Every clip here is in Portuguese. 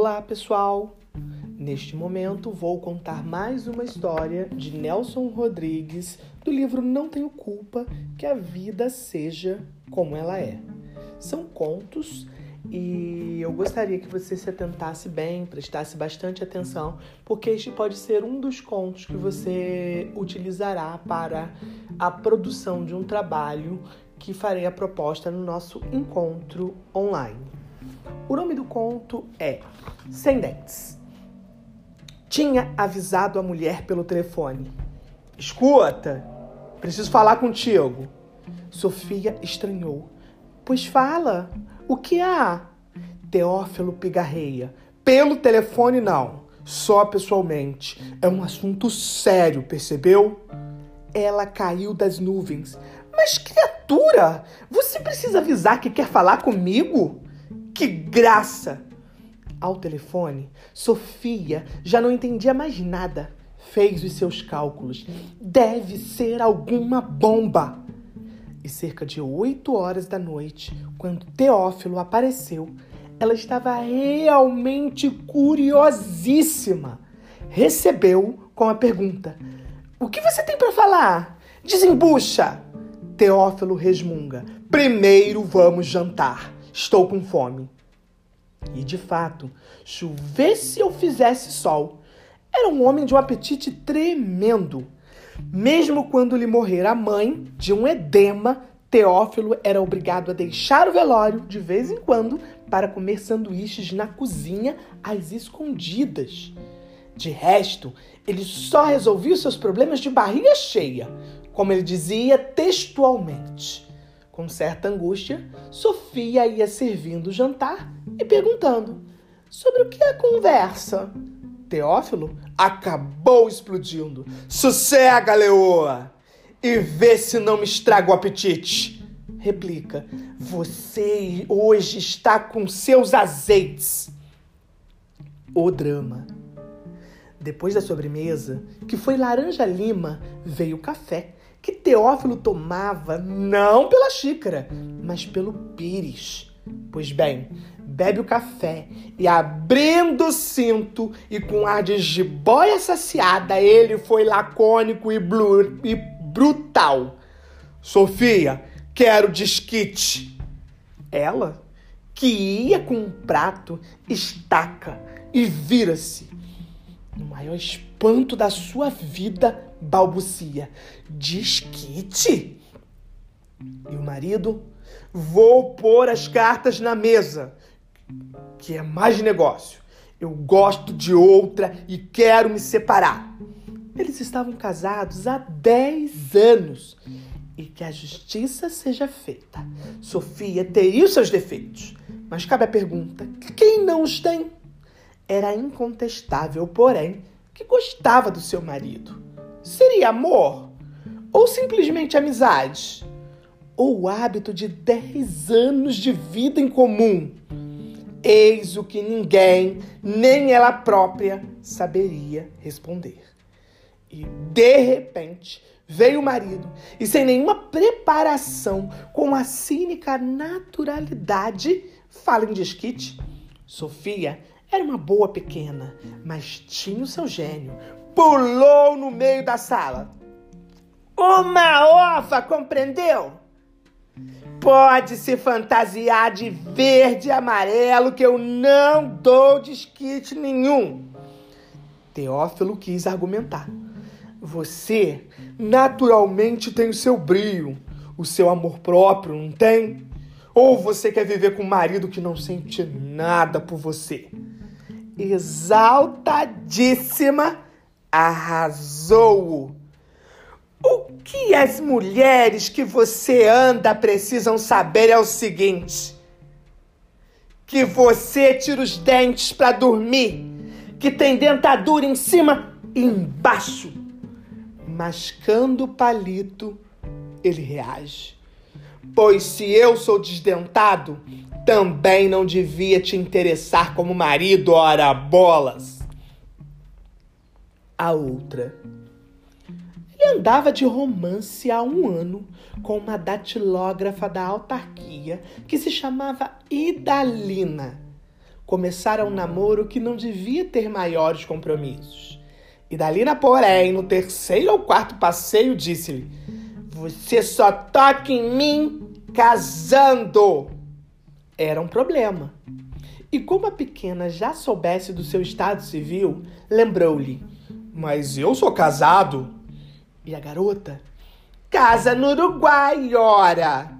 Olá, pessoal! Neste momento vou contar mais uma história de Nelson Rodrigues do livro Não Tenho Culpa que a vida seja como ela é. São contos e eu gostaria que você se atentasse bem, prestasse bastante atenção, porque este pode ser um dos contos que você utilizará para a produção de um trabalho que farei a proposta no nosso encontro online. O nome do conto é Sem Dentes. Tinha avisado a mulher pelo telefone: Escuta, preciso falar contigo. Sofia estranhou. Pois fala, o que há? Teófilo pigarreia. Pelo telefone, não. Só pessoalmente. É um assunto sério, percebeu? Ela caiu das nuvens. Mas, criatura, você precisa avisar que quer falar comigo? Que graça! Ao telefone, Sofia já não entendia mais nada. Fez os seus cálculos. Deve ser alguma bomba. E cerca de oito horas da noite, quando Teófilo apareceu, ela estava realmente curiosíssima. Recebeu com a pergunta: O que você tem para falar? Desembucha! Teófilo resmunga: Primeiro vamos jantar. Estou com fome. E de fato, chovesse ou fizesse sol, era um homem de um apetite tremendo. Mesmo quando lhe morrer a mãe de um edema, Teófilo era obrigado a deixar o velório de vez em quando para comer sanduíches na cozinha às escondidas. De resto, ele só resolvia os seus problemas de barriga cheia, como ele dizia textualmente. Com certa angústia, Sofia ia servindo o jantar e perguntando: Sobre o que é a conversa? Teófilo acabou explodindo. Sossega, leoa! E vê se não me estraga o apetite. Replica: Você hoje está com seus azeites. O drama. Depois da sobremesa, que foi laranja lima, veio café, que Teófilo tomava não pela xícara, mas pelo pires. Pois bem, bebe o café e abrindo o cinto e com ar de jiboia saciada, ele foi lacônico e, e brutal. Sofia, quero desquite. Ela, que ia com um prato, estaca e vira-se. No maior espanto da sua vida, balbucia: Desquite? E o marido? Vou pôr as cartas na mesa que é mais negócio. Eu gosto de outra e quero me separar. Eles estavam casados há 10 anos e que a justiça seja feita. Sofia teria os seus defeitos, mas cabe a pergunta: quem não os tem? Era incontestável, porém, que gostava do seu marido. Seria amor? Ou simplesmente amizade? Ou o hábito de 10 anos de vida em comum? Eis o que ninguém, nem ela própria, saberia responder. E de repente veio o marido e, sem nenhuma preparação, com a cínica naturalidade, fala em desquite. Sofia era uma boa pequena, mas tinha o seu gênio. Pulou no meio da sala. Uma ova, compreendeu? Pode se fantasiar de verde e amarelo que eu não dou desquite nenhum. Teófilo quis argumentar. Você naturalmente tem o seu brilho, o seu amor próprio, não tem? Ou você quer viver com um marido que não sente nada por você? Exaltadíssima, arrasou-o o que as mulheres que você anda precisam saber é o seguinte: que você tira os dentes para dormir, que tem dentadura em cima e embaixo. Mascando o palito, ele reage. Pois se eu sou desdentado, também não devia te interessar como marido, ora bolas. A outra ele andava de romance há um ano com uma datilógrafa da autarquia que se chamava Idalina. começaram um namoro que não devia ter maiores compromissos. Idalina, porém, no terceiro ou quarto passeio, disse-lhe: Você só toca em mim casando. Era um problema. E como a pequena já soubesse do seu estado civil, lembrou-lhe: Mas eu sou casado. E a garota? Casa no Uruguai, ora!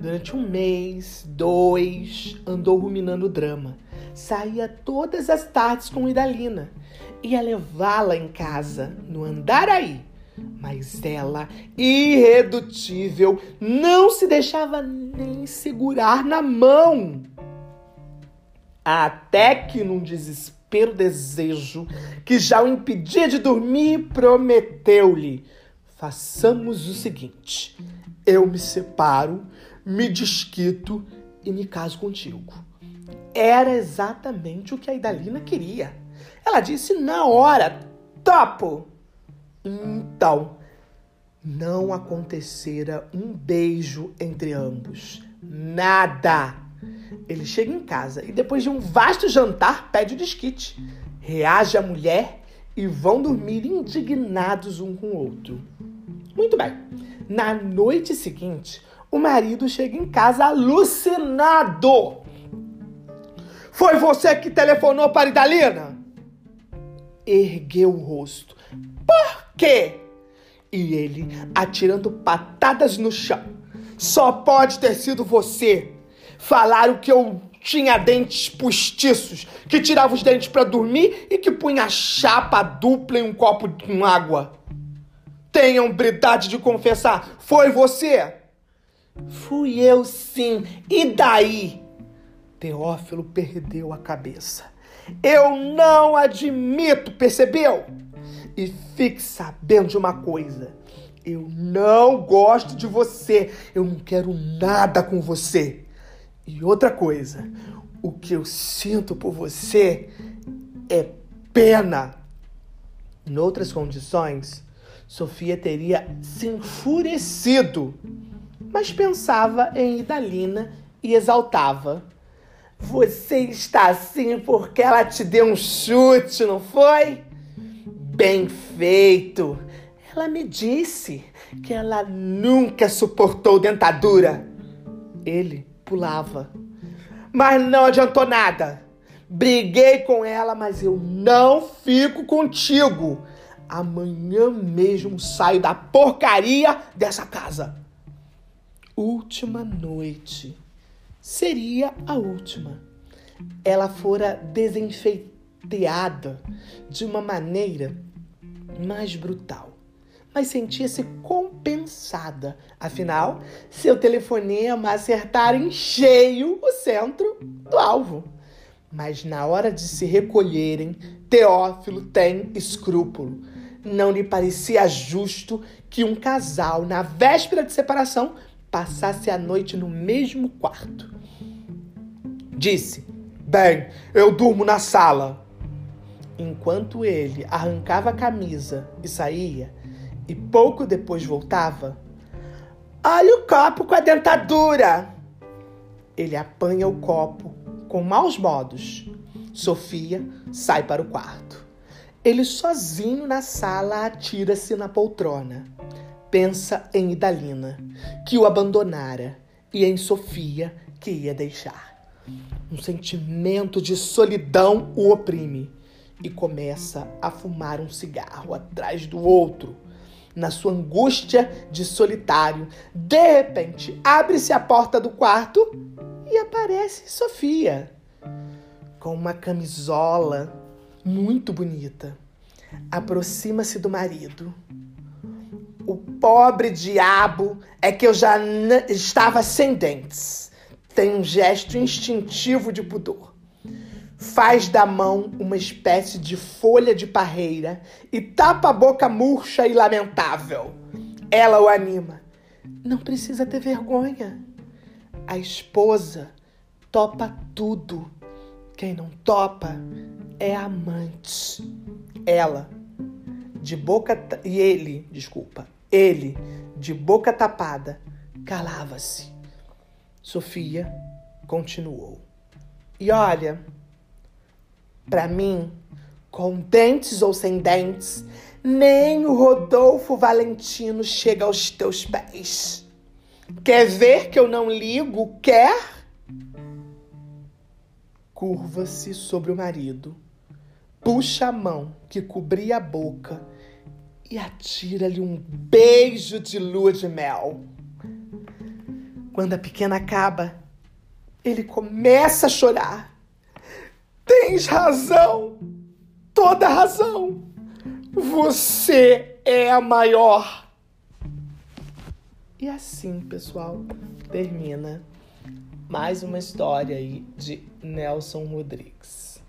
Durante um mês, dois, andou ruminando o drama. Saía todas as tardes com Idalina. Ia levá-la em casa, no Andaraí. Mas ela, irredutível, não se deixava nem segurar na mão. Até que, num desespero desejo que já o impedia de dormir, prometeu-lhe: façamos o seguinte: eu me separo, me desquito e me caso contigo. Era exatamente o que a Idalina queria. Ela disse na hora: topo! Então, não acontecera um beijo entre ambos. Nada! Ele chega em casa e, depois de um vasto jantar, pede o desquite. Reage a mulher e vão dormir indignados um com o outro. Muito bem. Na noite seguinte, o marido chega em casa alucinado. Foi você que telefonou para Idalina? Ergueu o rosto. Por quê? E ele, atirando patadas no chão. Só pode ter sido você. Falaram que eu tinha dentes postiços, que tirava os dentes para dormir e que punha chapa dupla em um copo com água. Tenha hombridade de confessar, foi você? Fui eu sim. E daí? Teófilo perdeu a cabeça. Eu não admito, percebeu? E fique sabendo de uma coisa. Eu não gosto de você. Eu não quero nada com você. E outra coisa, o que eu sinto por você é pena. Em outras condições, Sofia teria se enfurecido, mas pensava em Idalina e exaltava. Você está assim porque ela te deu um chute, não foi? Bem feito! Ela me disse que ela nunca suportou dentadura. Ele pulava. Mas não adiantou nada. Briguei com ela, mas eu não fico contigo. Amanhã mesmo saio da porcaria dessa casa. Última noite. Seria a última. Ela fora desenfeiteada de uma maneira mais brutal mas sentia-se compensada. Afinal, seu telefonema acertara em cheio o centro do alvo. Mas na hora de se recolherem, Teófilo tem escrúpulo. Não lhe parecia justo que um casal, na véspera de separação, passasse a noite no mesmo quarto. Disse: Bem, eu durmo na sala. Enquanto ele arrancava a camisa e saía, e pouco depois voltava. Olha o copo com a dentadura! Ele apanha o copo com maus modos. Sofia sai para o quarto. Ele sozinho na sala atira-se na poltrona. Pensa em Idalina, que o abandonara, e em Sofia, que ia deixar. Um sentimento de solidão o oprime e começa a fumar um cigarro atrás do outro na sua angústia de solitário. De repente, abre-se a porta do quarto e aparece Sofia com uma camisola muito bonita. Aproxima-se do marido. O pobre diabo é que eu já estava sem dentes. Tem um gesto instintivo de pudor faz da mão uma espécie de folha de parreira e tapa a boca murcha e lamentável. Ela o anima. Não precisa ter vergonha. A esposa topa tudo. Quem não topa é amante. Ela, de boca. E ele, desculpa. Ele, de boca tapada, calava-se. Sofia continuou. E olha, Para mim, com dentes ou sem dentes, nem o Rodolfo Valentino chega aos teus pés. Quer ver que eu não ligo? Quer? Curva-se sobre o marido, puxa a mão que cobria a boca e atira-lhe um beijo de lua de mel. Quando a pequena acaba, ele começa a chorar. Tens razão, toda razão. Você é a maior. E assim, pessoal, termina mais uma história aí de Nelson Rodrigues.